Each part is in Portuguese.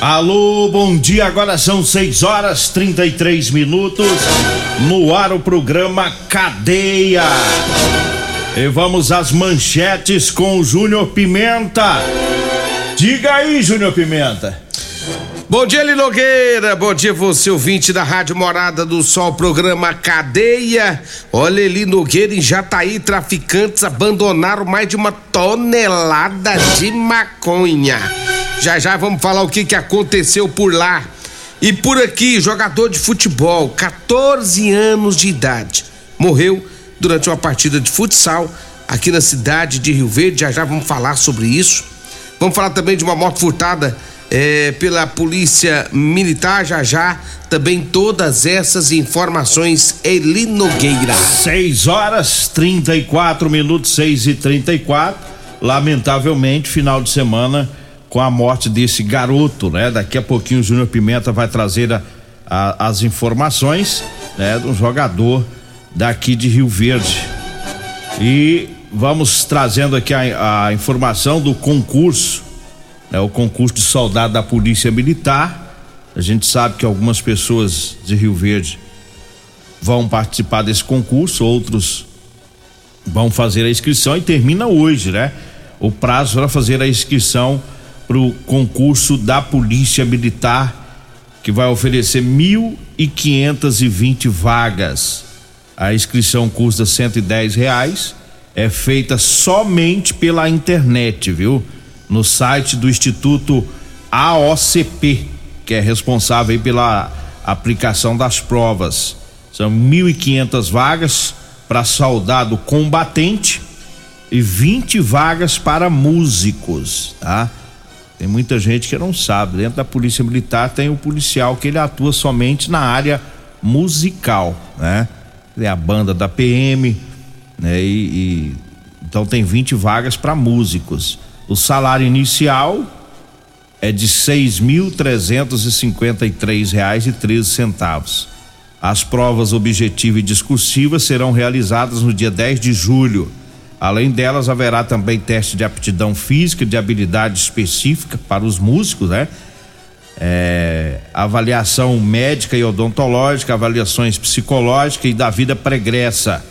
Alô, bom dia. Agora são 6 horas 33 minutos. No ar o programa Cadeia. E vamos às manchetes com o Júnior Pimenta. Diga aí, Júnior Pimenta. Bom dia, Linogueira. Bom dia, você ouvinte da Rádio Morada do Sol, programa Cadeia. Olha, Eli Nogueira em Jataí, traficantes abandonaram mais de uma tonelada de maconha. Já já vamos falar o que, que aconteceu por lá. E por aqui, jogador de futebol, 14 anos de idade, morreu durante uma partida de futsal aqui na cidade de Rio Verde. Já já vamos falar sobre isso. Vamos falar também de uma moto furtada é, pela Polícia Militar. Já já também todas essas informações, Eli Nogueira. 6 horas 34 minutos, 6 e 34 Lamentavelmente, final de semana com a morte desse garoto, né? Daqui a pouquinho o Júnior Pimenta vai trazer a, a, as informações, né? Do jogador daqui de Rio Verde. E vamos trazendo aqui a, a informação do concurso, né? O concurso de soldado da Polícia Militar. A gente sabe que algumas pessoas de Rio Verde vão participar desse concurso, outros vão fazer a inscrição e termina hoje, né? O prazo para fazer a inscrição para o concurso da Polícia Militar, que vai oferecer 1.520 vagas. A inscrição custa 110 reais, é feita somente pela internet, viu? No site do Instituto AOCP, que é responsável pela aplicação das provas. São 1.500 vagas para soldado combatente e 20 vagas para músicos, tá? Tem muita gente que não sabe. Dentro da Polícia Militar tem o policial que ele atua somente na área musical, né? É a banda da PM, né? E, e então tem 20 vagas para músicos. O salário inicial é de seis mil trezentos e reais e treze centavos. As provas objetiva e discursiva serão realizadas no dia 10 de julho. Além delas, haverá também teste de aptidão física, de habilidade específica para os músicos, né? É, avaliação médica e odontológica, avaliações psicológicas e da vida pregressa.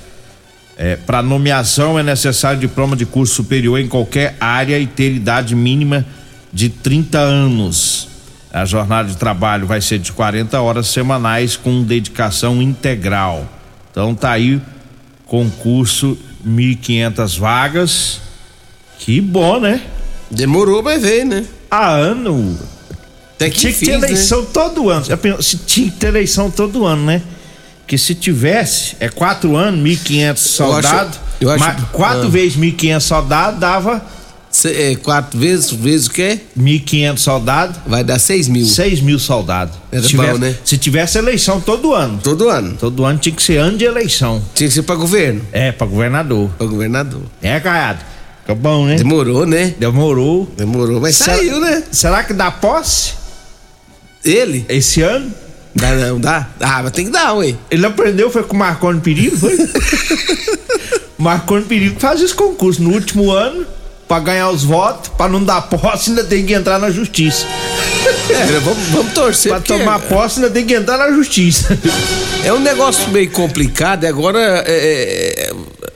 É, para nomeação é necessário diploma de curso superior em qualquer área e ter idade mínima de 30 anos. A jornada de trabalho vai ser de 40 horas semanais com dedicação integral. Então tá aí concurso 1.500 vagas. Que bom, né? Demorou, mas veio, né? A ano. Até que tinha que ter né? eleição todo ano. Se tinha que ter eleição todo ano, né? Que se tivesse, é quatro anos, 1.500 soldados. eu acho- mas quatro ah. vezes 1.500 soldados dava é, quatro vezes, vezes o quê? 1.500 soldados, Vai dar seis mil. 6 mil soldados. Era se, tivesse, bom, né? se tivesse eleição todo ano. Todo ano. Todo ano tinha que ser ano de eleição. Tinha que ser pra governo. É, pra governador. Pra governador. É, Caiado. Fica bom, né? Demorou, né? Demorou. Demorou, mas Será- saiu, né? Será que dá posse Ele? esse ano? Dá não, dá? Ah, mas tem que dar, ué. Ele aprendeu, foi com o Marconi Perigo, foi? Marconi Perigo faz esse concurso no último ano. Pra ganhar os votos, pra não dar posse, ainda tem que entrar na justiça. É, vamos, vamos torcer. Pra porque tomar posse, ainda tem que entrar na justiça. É um negócio meio complicado. e Agora, é,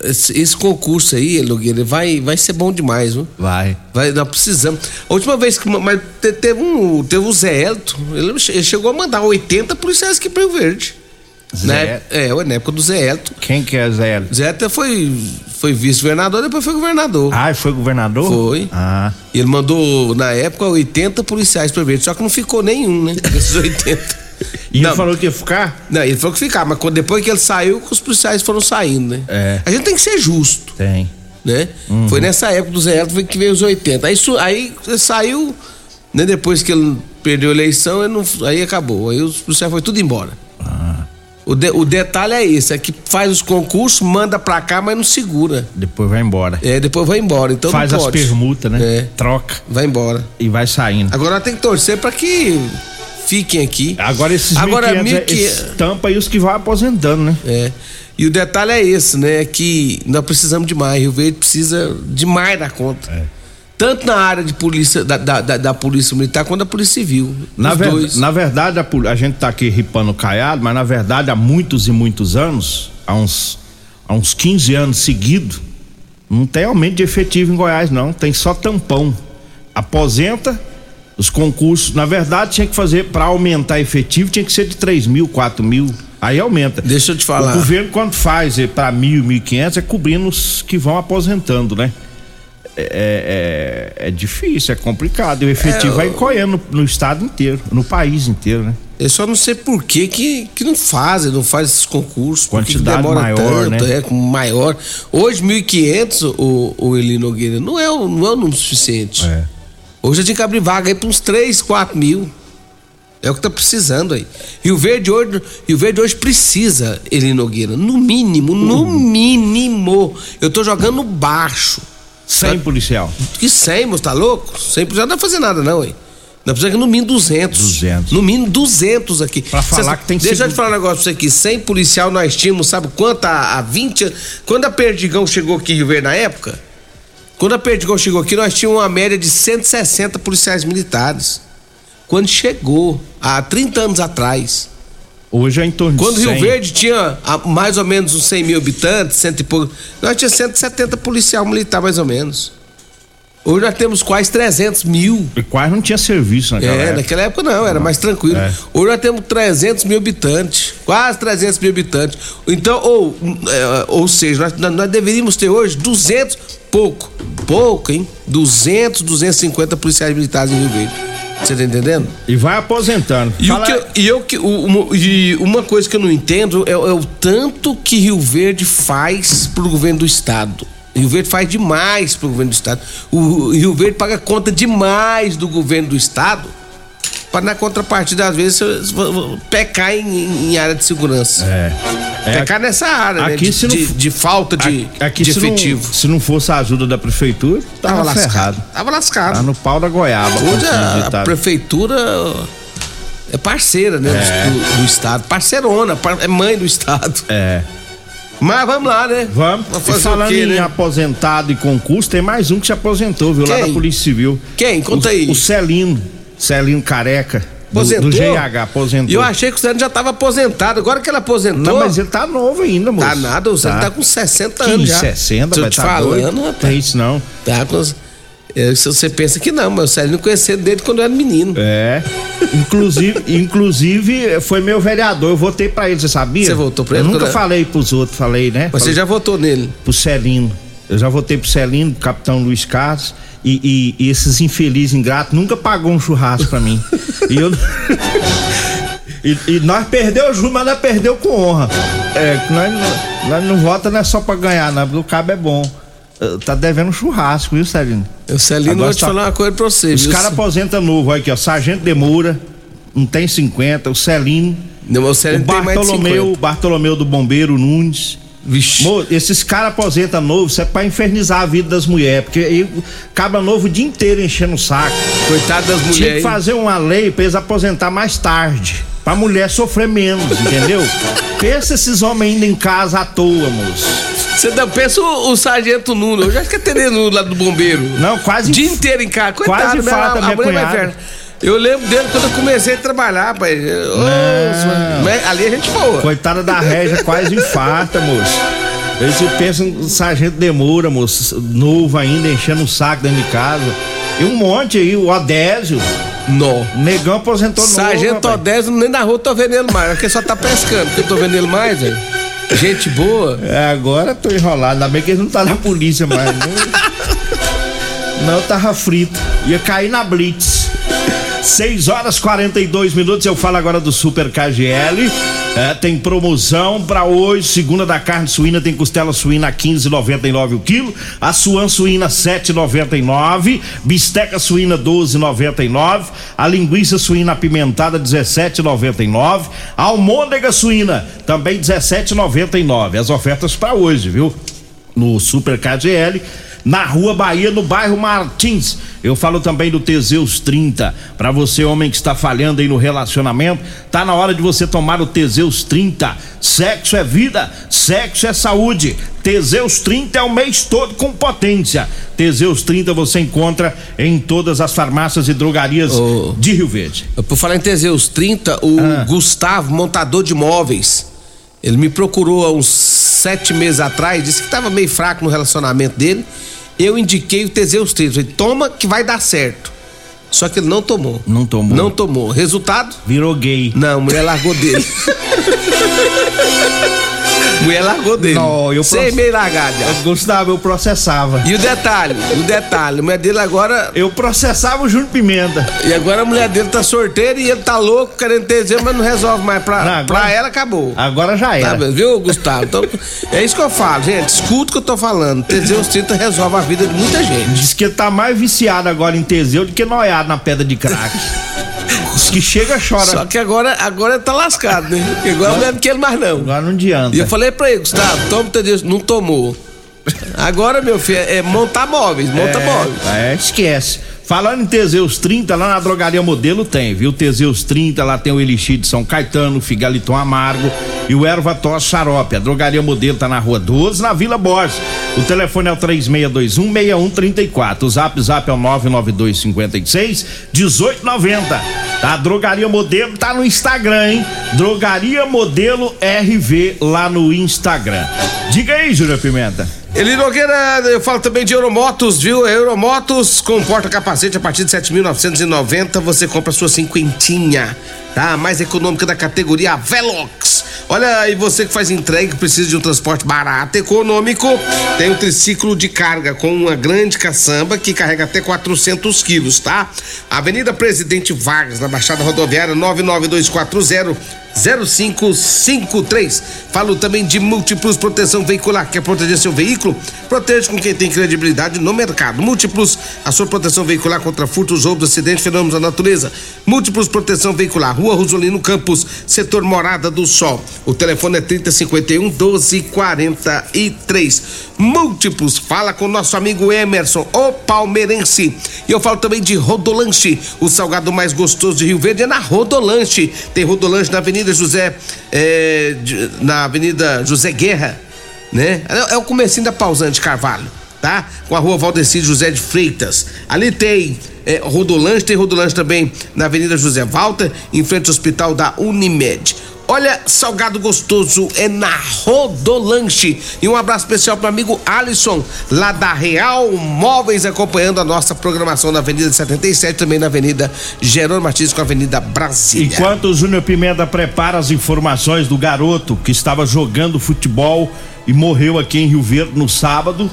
é, esse, esse concurso aí, Logueira, vai, vai ser bom demais, viu? Vai. Vai, nós precisamos. A última vez que. Mas te- teve um. Teve o Zé Elton, ele che- ele chegou a mandar 80 policiais aqui para Rio Verde. Zé- Né? É, na época do Zé Elton. Quem que é Zé? Zé Elton foi, foi vice-governador, depois foi governador. Ah, foi governador? Foi. Ah. E ele mandou, na época, 80 policiais para Rio Verde, só que não ficou nenhum, né? Desses 80. E Não. ele falou que ia ficar? Não, ele falou que ficar, mas depois que ele saiu, os policiais foram saindo, né? É. A gente tem que ser justo, Tem. né? Foi nessa época do Zé Elton que veio os 80. Aí, aí saiu, né? Depois que ele perdeu a eleição, ele não- aí acabou. Aí os policiais foi tudo embora. Ah. O, de- o detalhe é esse, é que faz os concursos, manda pra cá, mas não segura. Depois vai embora. É, depois vai embora, então Faz as permutas, né? É. Troca Vai embora. e vai saindo. Agora tem que torcer pra que fiquem aqui. Agora esses Agora, 1.500 é- 1.500 esses tampa aí os que vão aposentando, né? É. E o detalhe é esse, né? Que nós precisamos de mais. Rio Verde precisa de mais da conta. É. Tanto na área de polícia, da, da, da- da polícia militar quanto da polícia civil. Na, ver- dois. na verdade, a, a gente tá aqui ripando o caiado, mas na verdade, há muitos e muitos anos, há uns, há uns 15 anos seguidos, não tem aumento de efetivo em Goiás, não. Tem só tampão. Aposenta os concursos. Na verdade, tinha que fazer, para aumentar efetivo, tinha que ser de 3 mil, 4 mil. Aí aumenta. Deixa eu te falar. O governo, quando faz para mil, mil e quinhentos, é cobrindo os que vão aposentando, né? É, é, é difícil, é complicado. E o efetivo É, vai encolhendo no, no estado inteiro, no país inteiro, né? Eu só não sei por que, que, que não fazem, não faz esses concursos. Quantidade demora maior, tanto, né? É, com maior. Hoje, 1.500, o, o Eli Nogueira, não é, o- não é o número suficiente. É. Hoje eu tinha que abrir vaga aí para uns 3, 4 mil. É o que tá precisando aí. Rio Verde hoje, Rio Verde hoje precisa, Eli Nogueira. No mínimo, no mínimo. Eu tô jogando baixo. Sem policial. Que 100, moço, tá louco? 100 policial não vai fazer nada, não, hein? Nós precisamos no mínimo 200. 200. No mínimo 200 aqui. Pra falar que tem Deixa eu te falar um negócio pra você aqui. 100 policial nós tínhamos, sabe quanto? Há, há 20 anos. Quando a Perdigão chegou aqui em Rio Verde na época, quando a Perdigão chegou aqui, nós tínhamos uma média de 160 policiais militares. Quando chegou, há 30 anos atrás. Hoje é em torno Quando de 100. Rio Verde tinha ah, mais ou menos uns 100 mil habitantes, cento e pouco, nós tínhamos 170 policial militar, mais ou menos. Hoje nós temos quase 300 mil. E quase não tinha serviço naquela É, época. naquela época não, era mais tranquilo. É. Hoje nós temos 300 mil habitantes, quase 300 mil habitantes. Então, ou, é, ou seja, nós, nós- nós deveríamos ter hoje 200, pouco, pouco, hein? 200, 250 policiais militares em Rio Verde. Você tá entendendo? E vai aposentando. E, Fala- o que eu- e eu que o- uma, e uma coisa que eu não entendo é, é o tanto que Rio Verde faz pro governo do estado. Rio Verde faz demais pro governo do estado. O Rio Verde paga conta demais do governo do estado para na contrapartida às vezes pecar em, em área de segurança. É. É, Pecar nessa área, né? aqui De, não de- de falta de, aqui de se não- efetivo. se não fosse a ajuda da prefeitura, tava, lascado. ferrado. Tava lascado. Tá no pau da goiaba. Hoje a, a prefeitura é parceira, né? Do, do estado. Parceirona, par- é mãe do estado. É. Mas vamos lá, né? Vamos. Vamos falando quê, em né? aposentado e concurso, tem mais um que se aposentou, viu? Lá Quem? da Polícia Civil. Quem? Conta o, aí. O Celino. Celino Careca. Do, Aposentou? do GH, aposentou. Eu achei que o Zé já estava aposentado. Agora que ele aposentou. Não, mas ele tá novo ainda, moço. Tá nada, o Zé tá, com 60 Que anos já. 60, Tô te tá falando, doido. rapaz. Tem isso não. Tá com. é, se você pensa que não, mas o Célio não conhecia dele quando eu era menino. É. Inclusive, inclusive, foi meu vereador. Eu votei pra ele, você sabia? Você votou pra ele? Eu nunca Quando- falei pros outros, falei, né? Mas você Falei já votou nele. Pro Celino. Eu já votei pro Celino, pro capitão Luiz Carlos. E, e- e esses infelizes ingratos nunca pagou um churrasco pra mim. e eu. E, e nós perdeu junto, mas nós perdeu com honra. É, nós, não- nós não vota não é só pra ganhar, não, o cabo é bom. Eh, Tá devendo um churrasco, viu, Celino? O Celino, Agora vou te tá- falar uma coisa pra você. Os caras aposentam novo, olha aqui, ó. Sargento Demura, não tem 50, o Celino, Não, o o mais de Bartolomeu, 50. Bartolomeu do Bombeiro Nunes. Vixe. Mo, esses caras aposentam novo, isso é pra infernizar a vida das mulheres, porque aí acaba novo o dia inteiro enchendo o saco. Coitado das Tinha que mulheres. fazer uma lei pra eles aposentar mais tarde. pra mulher sofrer menos, entendeu? Pensa esses homens ainda em casa à toa, moço. Você não pensa o, o sargento Nuno, eu já acho que é tenente lá do bombeiro. Não, quase. O dia inteiro em casa. Coitado, Quase né? falta Eu lembro dele quando eu comecei a trabalhar, pai. Mas ali a gente boa. Coitada da régia, quase infarta, moço. Você pensa um sargento demora, moço, novo ainda, enchendo o saco dentro de casa. E um monte aí, o Odésio, Nó. o negão aposentou novo. Sargento rapaz. Odésio, nem na rua tô vendo ele mais. Porque só tá pescando, porque eu tô vendo ele mais, velho. Gente boa. É, agora tô enrolado, ainda bem que ele não tá na polícia mais. Não, não tava frito. Ia cair na Blitz. 6 horas 42 minutos. Eu falo agora do Super KGL. É, tem promoção para hoje. Segunda da carne suína tem costela suína a 15,99 o quilo. A suan suína 7,99. Bisteca suína 12,99. A linguiça suína apimentada 17,99. A almôndega suína também 17,99. As ofertas para hoje, viu? no Super KGL, na Rua Bahia, no bairro Martins. Eu falo também do Teseus 30. Para você, homem que está falhando aí no relacionamento, tá na hora de você tomar o Teseus 30. Sexo é vida, sexo é saúde. Teseus 30 é o mês todo com potência. Teseus 30 você encontra em todas as farmácias e drogarias Ô. de Rio Verde. Por falar em Teseus 30, o Ah. Gustavo, montador de móveis, ele me procurou há uns sete meses atrás, disse que estava meio fraco no relacionamento dele. Eu indiquei o Teseus 30. Falei, toma que vai dar certo. Só que ele não tomou. Não tomou. Não tomou. Resultado? Virou gay. Não, a mulher largou dele. mulher largou dele. Não, eu Sei proce- meio largado já. Gustavo, eu processava. E o detalhe, o detalhe, a mulher dele agora. Eu processava o Júnior Pimenta. E agora a mulher dele tá sorteira e ele tá louco, querendo ter Teseus, mas não resolve mais. Pra, Não, agora- pra ela acabou. Agora já Tá era. vendo, viu, Gustavo? Então, é isso que eu falo, gente. Escuta o que eu tô falando. Teseus 30 resolve a vida de muita gente. Diz que ele tá mais viciado agora em Teseu do que noiado na pedra de crack. Diz que chega chora. Só que agora, agora tá lascado, né? Porque agora não é que ele mais não. Agora não adianta. E eu falei pra ele, Gustavo, toma o Teseus. Não tomou. Agora, meu filho, é montar móveis, monta móveis. É, esquece. Falando em Teseus 30, lá na drogaria modelo tem, viu? Teseus 30, lá tem o Elixir de São Caetano, Figaliton Amargo e o Erva Tos Xarope. A drogaria modelo tá na rua 12, na Vila Borges. O telefone é o 3621-6134. O zap zap é o 99256 1890. Tá? A drogaria modelo tá no Instagram, hein? Drogaria modelo RV lá no Instagram. Diga aí, Júlia Pimenta. Eli Nogueira, eu falo também de Euromotos, viu? Euromotos com porta-capacete a partir de 7.990 você compra sua cinquentinha, tá? A mais econômica da categoria Velox. Olha, e você que faz entrega, precisa de um transporte barato, econômico, tem um triciclo de carga com uma grande caçamba que carrega até 400 quilos, tá? Avenida Presidente Vargas, na Baixada Rodoviária 99240 0553. Falo também de Múltiplos Proteção Veicular. Quer proteger seu veículo? Protege com quem tem credibilidade no mercado. Múltiplos, a sua proteção veicular contra furtos, roubos, acidentes, fenômenos da natureza. Múltiplos Proteção Veicular, Rua Rosolino Campos, setor Morada do Sol. O telefone é 3051 1243. Múltiplos, fala com nosso amigo Emerson, o palmeirense. E eu falo também de Rodolanche, o salgado mais gostoso de Rio Verde é na Rodolanche. Tem Rodolanche na Avenida José, é, na Avenida José Guerra, né? É, é o comecinho da Pausante Carvalho, tá? Com a rua Valdecir José de Freitas. Ali tem é, Rodolanche, tem Rodolanche também na Avenida José Walter, em frente ao hospital da Unimed. Olha, salgado gostoso é na Rodolanche. E um abraço especial para amigo Alisson, lá da Real Móveis, acompanhando a nossa programação na Avenida 77, também na Avenida Gerônimo Martins com a Avenida Brasília. Enquanto o Júnior Pimenta prepara as informações do garoto que estava jogando futebol e morreu aqui em Rio Verde no sábado,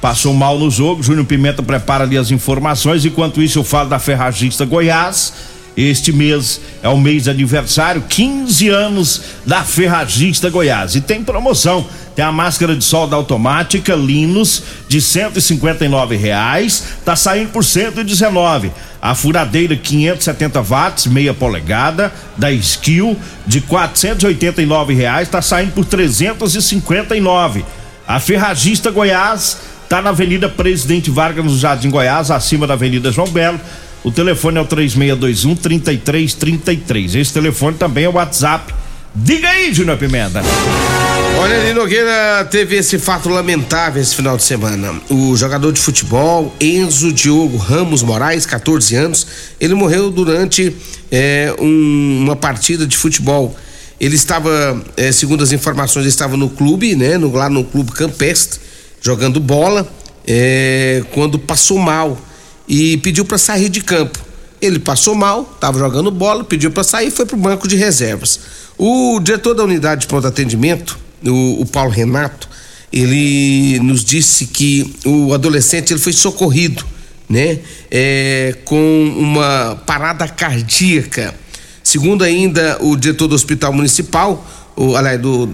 passou mal no jogo, Júnior Pimenta prepara ali as informações. Enquanto isso, eu falo da Ferragista Goiás. Este mês é o mês de aniversário, 15 anos da Ferragista Goiás. E tem promoção. Tem a máscara de solda automática Linus de 159 reais, tá saindo por 119. A furadeira 570 watts, meia polegada, da Skill de 489 reais, tá saindo por 359. A Ferragista Goiás tá na Avenida Presidente Vargas, no Jardim Goiás, acima da Avenida João Belo. O telefone é o 3621 3333. Esse telefone também é o WhatsApp. Diga aí, Júnior Pimenta. Olha, ali Nogueira teve esse fato lamentável esse final de semana. O jogador de futebol Enzo Diogo Ramos Moraes, 14 anos, ele morreu durante é, um, uma partida de futebol. Ele estava, é, segundo as informações, estava no clube, né, no, lá no clube campestre, jogando bola, é, quando passou mal e pediu para sair de campo. Ele passou mal, estava jogando bola, pediu para sair e foi para o banco de reservas. O diretor da unidade de pronto atendimento, o, o, Paulo Renato, ele nos disse que o adolescente ele foi socorrido, né, é, com uma parada cardíaca. Segundo ainda o diretor do Hospital Municipal, o, aliás, do,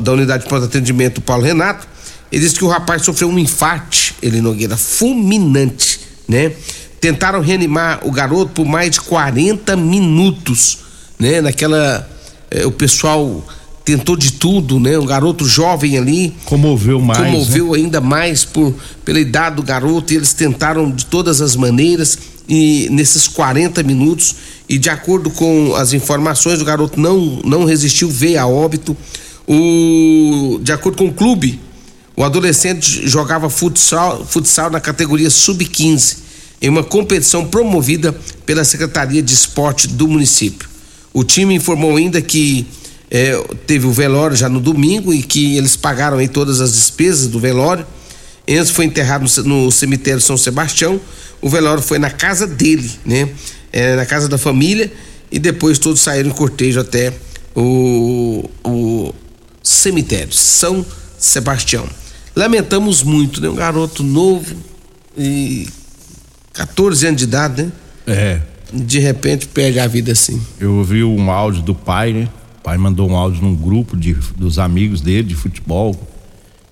da unidade de pronto atendimento, Paulo Renato, ele disse que o rapaz sofreu um infarte, ele Nogueira, fulminante, né? Tentaram reanimar o garoto por mais de 40 minutos, né? Naquela. Eh, o pessoal tentou de tudo, né? Um garoto jovem ali. Comoveu mais. Comoveu né? ainda mais por, pela idade do garoto e eles tentaram de todas as maneiras e nesses 40 minutos e de acordo com as informações o garoto não não resistiu, veio a óbito. O de acordo com o clube, o adolescente jogava futsal, futsal na categoria sub-15 em uma competição promovida pela Secretaria de Esporte do município. O time informou ainda que é, teve o velório já no domingo e que eles pagaram aí todas as despesas do velório. Enzo foi enterrado no, no cemitério São Sebastião. O velório foi na casa dele, né? É, na casa da família e depois todos saíram em cortejo até o, o cemitério São Sebastião. Lamentamos muito, né? Um garoto novo e 14 anos de idade, né? É. De repente perde a vida assim. Eu ouvi um áudio do pai, né? O pai mandou um áudio num grupo de, dos amigos dele de futebol.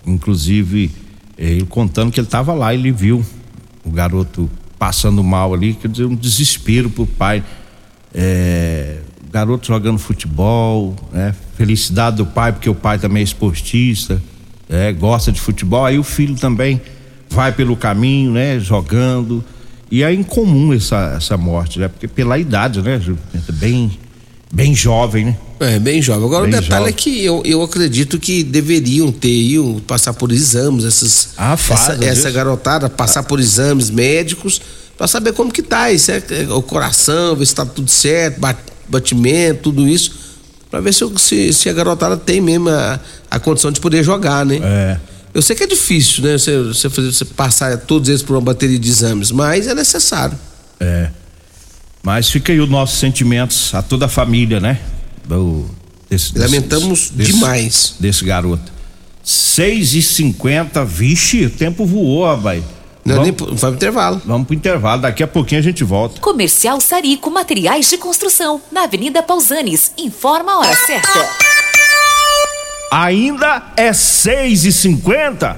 Inclusive, eh, ele contando que ele estava lá, ele viu o garoto passando mal ali, quer dizer, um desespero pro pai. É, garoto jogando futebol, né? Felicidade do pai, porque o pai também é esportista, é, gosta de futebol, aí o filho também vai pelo caminho, né? Jogando. E é incomum essa, essa morte, né? Porque pela idade, né, Bem, bem jovem, né? É, bem jovem. Agora bem o detalhe jovem. é que eu, eu acredito que deveriam ter iam passar por exames, essas, ah, faz, essa, essa garotada, passar ah. por exames médicos para saber como que tá, isso é, é, o coração, ver se tá tudo certo, batimento, tudo isso, para ver se, se, se, a garotada tem mesmo a, a condição de poder jogar, né? É. Eu sei que é difícil, né? Você, você, fazer, você passar todos eles por uma bateria de exames, mas é necessário. É. Mas fica aí os nossos sentimentos a toda a família, né? Do, desse, Lamentamos desse, demais. Desse garoto. 6 e 50 vixe, o tempo voou, rapaz. Não, vamos, nem, vamos pro intervalo. Vamos pro intervalo, daqui a pouquinho a gente volta. Comercial Sarico Materiais de Construção, na Avenida Pausanes. Informa a hora certa. Ainda é seis e cinquenta.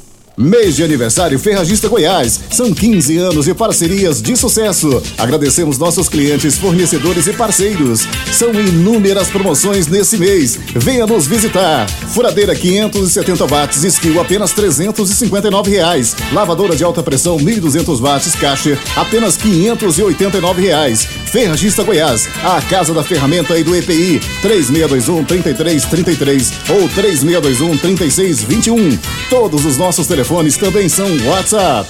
Mês de aniversário Ferragista Goiás. São 15 anos de parcerias de sucesso. Agradecemos nossos clientes, fornecedores e parceiros. São inúmeras promoções nesse mês. Venha nos visitar. Furadeira 570 watts, skill apenas 359 reais. Lavadora de alta pressão 1200 watts, caixa apenas 589 reais. Ferragista Goiás, a casa da ferramenta e do EPI. 3621 3333 ou 3621 3621. Todos os nossos telefones também são WhatsApp.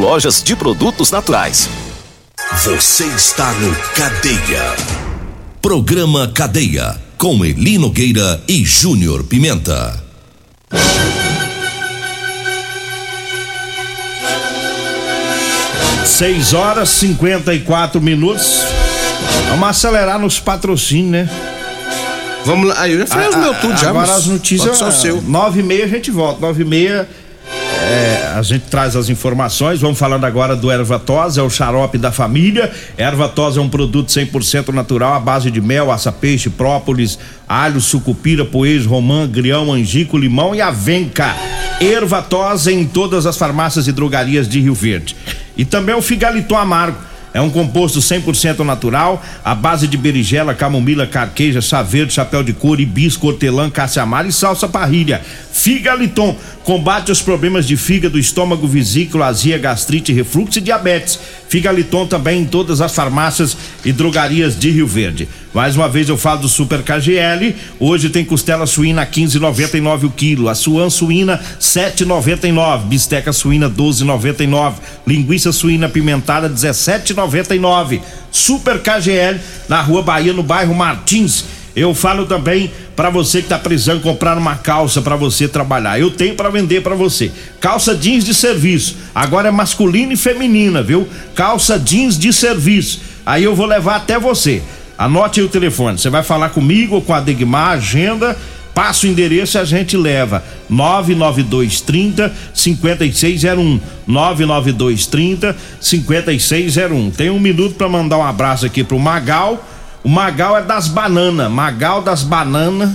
lojas de produtos naturais. Você está no Cadeia. Programa Cadeia com Eli Nogueira e Júnior Pimenta. Seis horas 54 minutos. Vamos acelerar nos patrocínios, né? Vamos lá. Aí eu já falei os meus tudo já. Agora as notícias. o seu. Nove e meia a gente volta. Nove e meia é, a gente traz as informações. Vamos falando agora do Ervatos, é o xarope da família. Ervatos é um produto 100% natural à base de mel, aça-peixe, própolis, alho, sucupira, poejo, romã, grião, angico, limão e avenca. Ervatos em todas as farmácias e drogarias de Rio Verde. E também o figaliton amargo. É um composto 100% natural, à base de berigela, camomila, carqueja, chá verde, chapéu de couro, hibisco, hortelã, caça-amara e salsa parrilha. Figaliton combate os problemas de fígado, estômago, vesícula, azia, gastrite, refluxo e diabetes. Figaliton também em todas as farmácias e drogarias de Rio Verde. Mais uma vez eu falo do Super KGL. Hoje tem costela suína 15,99 o quilo, a suan suína 7,99, bisteca suína 12,99, linguiça suína pimentada 17,99. Super KGL na Rua Bahia no bairro Martins. Eu falo também para você que tá precisando comprar uma calça para você trabalhar. Eu tenho para vender para você. Calça jeans de serviço. Agora é masculina e feminina, viu? Calça jeans de serviço. Aí eu vou levar até você. Anote aí o telefone. Você vai falar comigo ou com a Degmar, agenda, passa o endereço e a gente leva. 99230 5601. 99230 5601. Tem um minuto para mandar um abraço aqui pro Magal. O Magal é das bananas. Magal das bananas.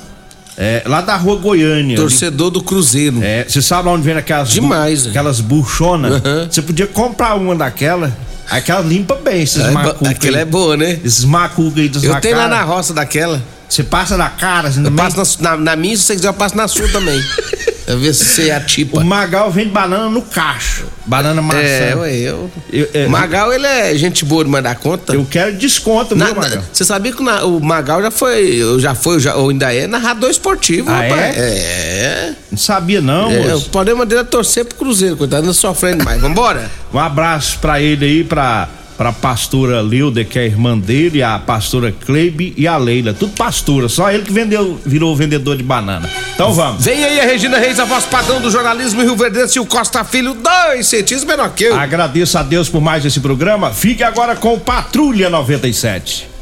É, lá da rua Goiânia. Torcedor do Cruzeiro. É, você sabe onde vem aquelas Demais, bu- né? aquelas buchonas? Você podia comprar uma daquela. Aquela limpa bem esses É, macucos. aquela aí. é boa, né? Esses macucos aí dos Eu tenho lá na roça daquela. Você passa na cara, assim, Eu também? passo na, na, na minha, se você quiser, eu passo na sua também. ver se você é a tipa. O Magal vende banana no cacho. Banana maçã. É, ué, eu. Eu- é, O Magal, ele é gente boa de mandar conta. Eu quero desconto, Na- viu, Magal? Você sabia que na- o Magal já foi, já foi, já, ou ainda é narrador esportivo, Ah, rapaz. é? É. Não sabia não, É, o moço. problema dele é torcer pro Cruzeiro, coitado, não sofrendo mais. Vambora? Um abraço pra ele aí, pra, pra pastora Lilda, que é a irmã dele, a pastora Kleibe e a Leila. Tudo pastora, só ele que vendeu, virou vendedor de banana. Então vamos. Vem aí a Regina Reis, a voz padrão do jornalismo Rio Verdense e o Costa Filho, dois centímetros menor que eu. Agradeço a Deus por mais esse programa. Fique agora com Patrulha 97.